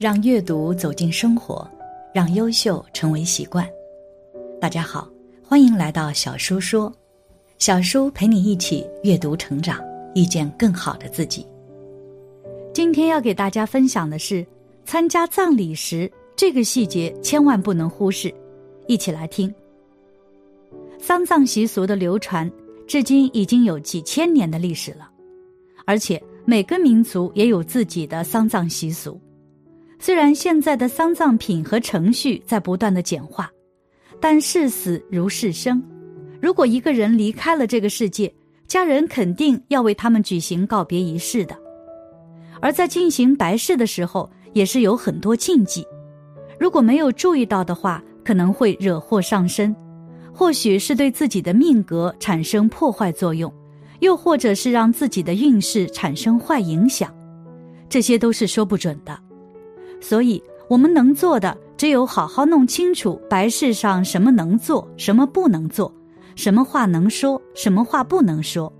让阅读走进生活，让优秀成为习惯。大家好，欢迎来到小叔说，小叔陪你一起阅读成长，遇见更好的自己。今天要给大家分享的是参加葬礼时这个细节千万不能忽视，一起来听。丧葬习俗的流传至今已经有几千年的历史了，而且每个民族也有自己的丧葬习俗。虽然现在的丧葬品和程序在不断的简化，但视死如视生。如果一个人离开了这个世界，家人肯定要为他们举行告别仪式的。而在进行白事的时候，也是有很多禁忌。如果没有注意到的话，可能会惹祸上身，或许是对自己的命格产生破坏作用，又或者是让自己的运势产生坏影响，这些都是说不准的。所以，我们能做的只有好好弄清楚白事上什么能做，什么不能做，什么话能说，什么话不能说。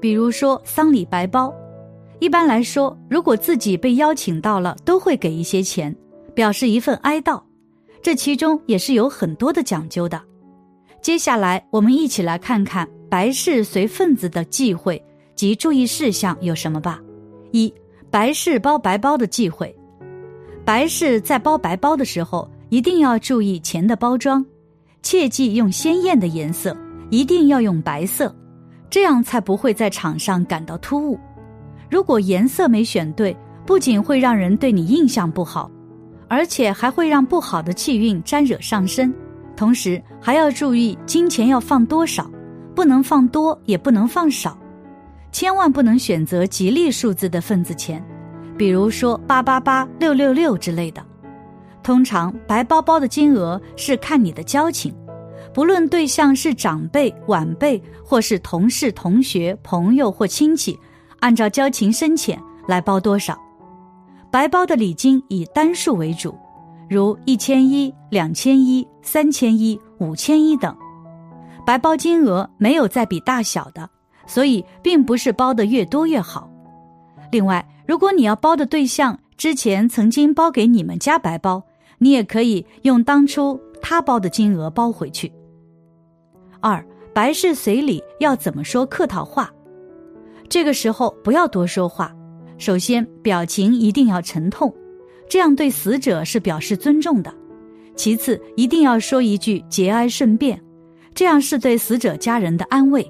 比如说丧礼白包，一般来说，如果自己被邀请到了，都会给一些钱，表示一份哀悼。这其中也是有很多的讲究的。接下来，我们一起来看看白事随份子的忌讳及注意事项有什么吧。一、白事包白包的忌讳。白事在包白包的时候，一定要注意钱的包装，切忌用鲜艳的颜色，一定要用白色，这样才不会在场上感到突兀。如果颜色没选对，不仅会让人对你印象不好，而且还会让不好的气运沾惹上身。同时还要注意金钱要放多少，不能放多，也不能放少，千万不能选择吉利数字的份子钱。比如说八八八六六六之类的，通常白包包的金额是看你的交情，不论对象是长辈、晚辈，或是同事、同学、朋友或亲戚，按照交情深浅来包多少。白包的礼金以单数为主，如一千一、两千一、三千一、五千一等。白包金额没有再比大小的，所以并不是包的越多越好。另外，如果你要包的对象之前曾经包给你们家白包，你也可以用当初他包的金额包回去。二白事随礼要怎么说客套话？这个时候不要多说话，首先表情一定要沉痛，这样对死者是表示尊重的。其次一定要说一句节哀顺变，这样是对死者家人的安慰。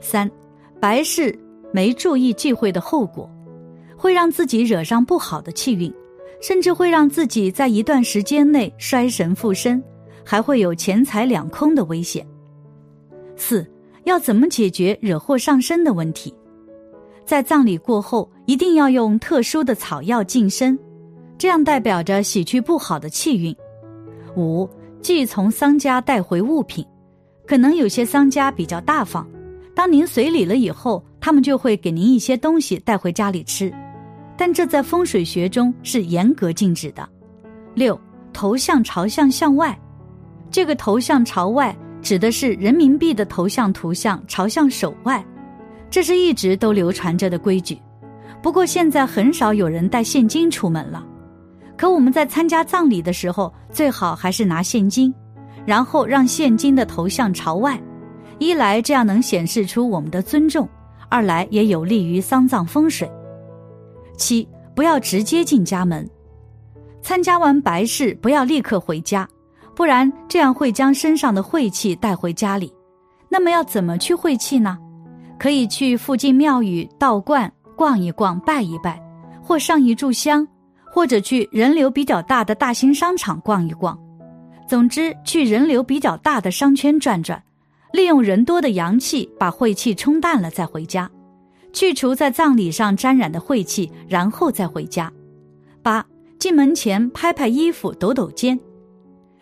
三白事没注意忌讳的后果。会让自己惹上不好的气运，甚至会让自己在一段时间内衰神附身，还会有钱财两空的危险。四要怎么解决惹祸上身的问题？在葬礼过后，一定要用特殊的草药净身，这样代表着洗去不好的气运。五忌从丧家带回物品，可能有些丧家比较大方，当您随礼了以后，他们就会给您一些东西带回家里吃。但这在风水学中是严格禁止的。六，头像朝向向外，这个头像朝外指的是人民币的头像图像朝向手外，这是一直都流传着的规矩。不过现在很少有人带现金出门了。可我们在参加葬礼的时候，最好还是拿现金，然后让现金的头像朝外，一来这样能显示出我们的尊重，二来也有利于丧葬风水。七，不要直接进家门。参加完白事，不要立刻回家，不然这样会将身上的晦气带回家里。那么要怎么去晦气呢？可以去附近庙宇、道观逛一逛、拜一拜，或上一炷香，或者去人流比较大的大型商场逛一逛。总之，去人流比较大的商圈转转，利用人多的阳气把晦气冲淡了，再回家。去除在葬礼上沾染的晦气，然后再回家。八进门前拍拍衣服，抖抖肩。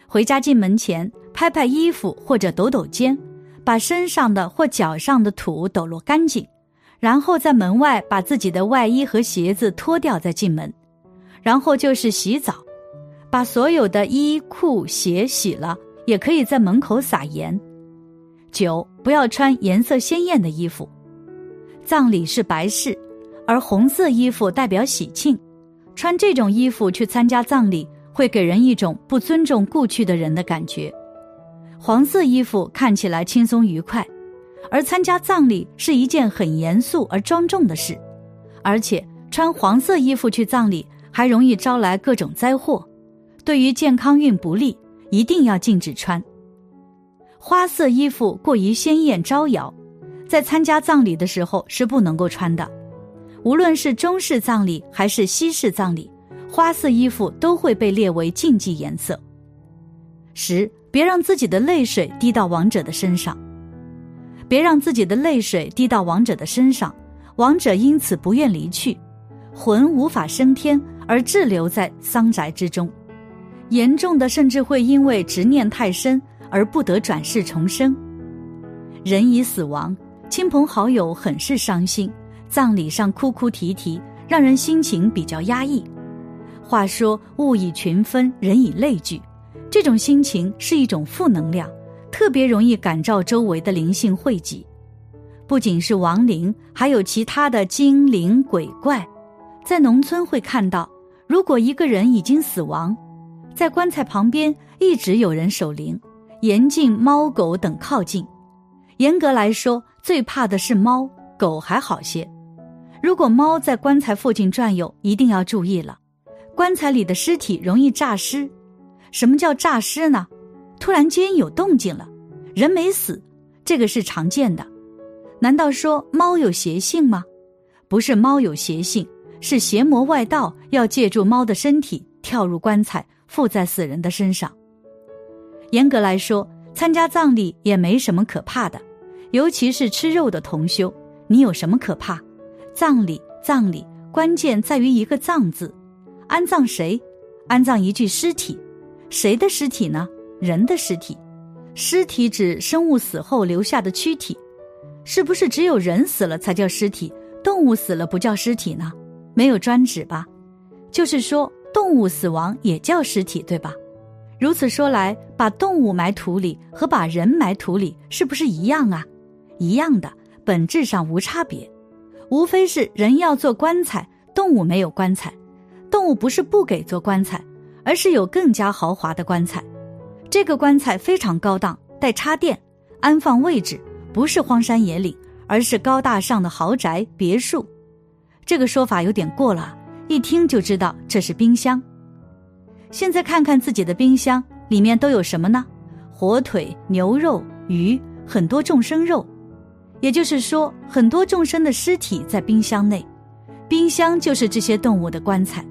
回家进门前拍拍衣服或者抖抖肩，把身上的或脚上的土抖落干净，然后在门外把自己的外衣和鞋子脱掉再进门。然后就是洗澡，把所有的衣裤鞋洗了，也可以在门口撒盐。九不要穿颜色鲜艳的衣服。葬礼是白事，而红色衣服代表喜庆，穿这种衣服去参加葬礼，会给人一种不尊重故去的人的感觉。黄色衣服看起来轻松愉快，而参加葬礼是一件很严肃而庄重的事，而且穿黄色衣服去葬礼还容易招来各种灾祸，对于健康运不利，一定要禁止穿。花色衣服过于鲜艳招摇，在参加葬礼的时候是不能够穿的。无论是中式葬礼还是西式葬礼，花色衣服都会被列为禁忌颜色。十，别让自己的泪水滴到亡者的身上，别让自己的泪水滴到亡者的身上，亡者因此不愿离去，魂无法升天而滞留在丧宅之中，严重的甚至会因为执念太深而不得转世重生。人已死亡，亲朋好友很是伤心。葬礼上哭哭啼啼，让人心情比较压抑。话说物以群分，人以类聚，这种心情是一种负能量，特别容易感召周围的灵性汇集。不仅是亡灵，还有其他的精灵鬼怪。在农村会看到，如果一个人已经死亡，在棺材旁边一直有人守灵，严禁猫狗等靠近。严格来说，最怕的是猫，狗还好些。如果猫在棺材附近转悠，一定要注意了。棺材里的尸体容易诈尸。什么叫诈尸呢？突然间有动静了，人没死，这个是常见的。难道说猫有邪性吗？不是猫有邪性，是邪魔外道要借助猫的身体跳入棺材，附在死人的身上。严格来说，参加葬礼也没什么可怕的，尤其是吃肉的同修，你有什么可怕？葬礼，葬礼，关键在于一个“葬”字。安葬谁？安葬一具尸体。谁的尸体呢？人的尸体。尸体指生物死后留下的躯体。是不是只有人死了才叫尸体？动物死了不叫尸体呢？没有专指吧？就是说，动物死亡也叫尸体，对吧？如此说来，把动物埋土里和把人埋土里是不是一样啊？一样的，本质上无差别。无非是人要做棺材，动物没有棺材。动物不是不给做棺材，而是有更加豪华的棺材。这个棺材非常高档，带插电，安放位置不是荒山野岭，而是高大上的豪宅别墅。这个说法有点过了，一听就知道这是冰箱。现在看看自己的冰箱里面都有什么呢？火腿、牛肉、鱼，很多众生肉。也就是说，很多众生的尸体在冰箱内，冰箱就是这些动物的棺材。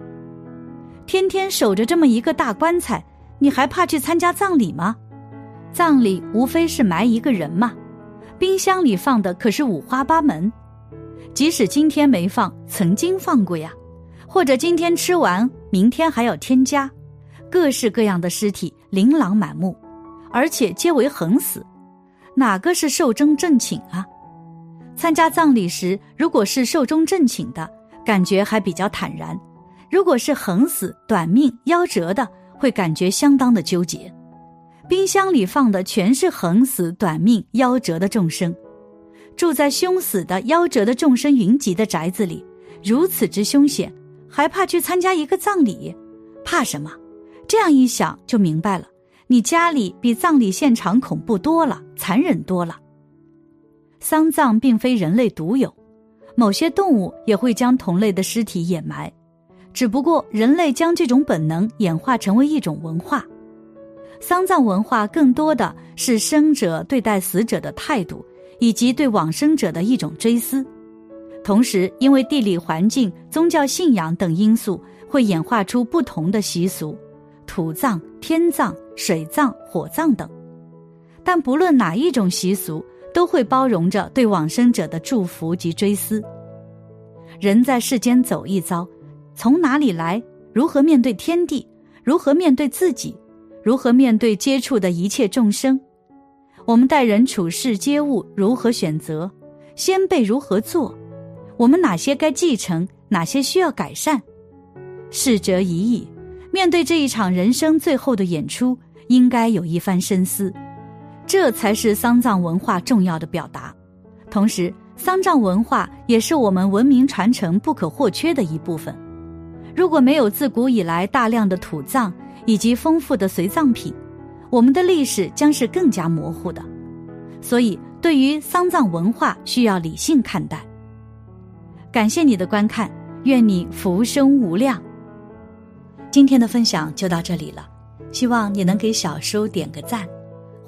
天天守着这么一个大棺材，你还怕去参加葬礼吗？葬礼无非是埋一个人嘛，冰箱里放的可是五花八门。即使今天没放，曾经放过呀，或者今天吃完，明天还要添加，各式各样的尸体琳琅满目，而且皆为横死，哪个是寿终正寝啊？参加葬礼时，如果是寿终正寝的，感觉还比较坦然；如果是横死、短命、夭折的，会感觉相当的纠结。冰箱里放的全是横死、短命、夭折的众生，住在凶死的、夭折的众生云集的宅子里，如此之凶险，还怕去参加一个葬礼？怕什么？这样一想就明白了，你家里比葬礼现场恐怖多了，残忍多了。丧葬并非人类独有，某些动物也会将同类的尸体掩埋，只不过人类将这种本能演化成为一种文化。丧葬文化更多的是生者对待死者的态度，以及对往生者的一种追思。同时，因为地理环境、宗教信仰等因素，会演化出不同的习俗：土葬、天葬、水葬、火葬等。但不论哪一种习俗，都会包容着对往生者的祝福及追思。人在世间走一遭，从哪里来？如何面对天地？如何面对自己？如何面对接触的一切众生？我们待人处事接物如何选择？先辈如何做？我们哪些该继承？哪些需要改善？逝者已矣，面对这一场人生最后的演出，应该有一番深思。这才是丧葬文化重要的表达，同时，丧葬文化也是我们文明传承不可或缺的一部分。如果没有自古以来大量的土葬以及丰富的随葬品，我们的历史将是更加模糊的。所以，对于丧葬文化，需要理性看待。感谢你的观看，愿你福生无量。今天的分享就到这里了，希望你能给小叔点个赞，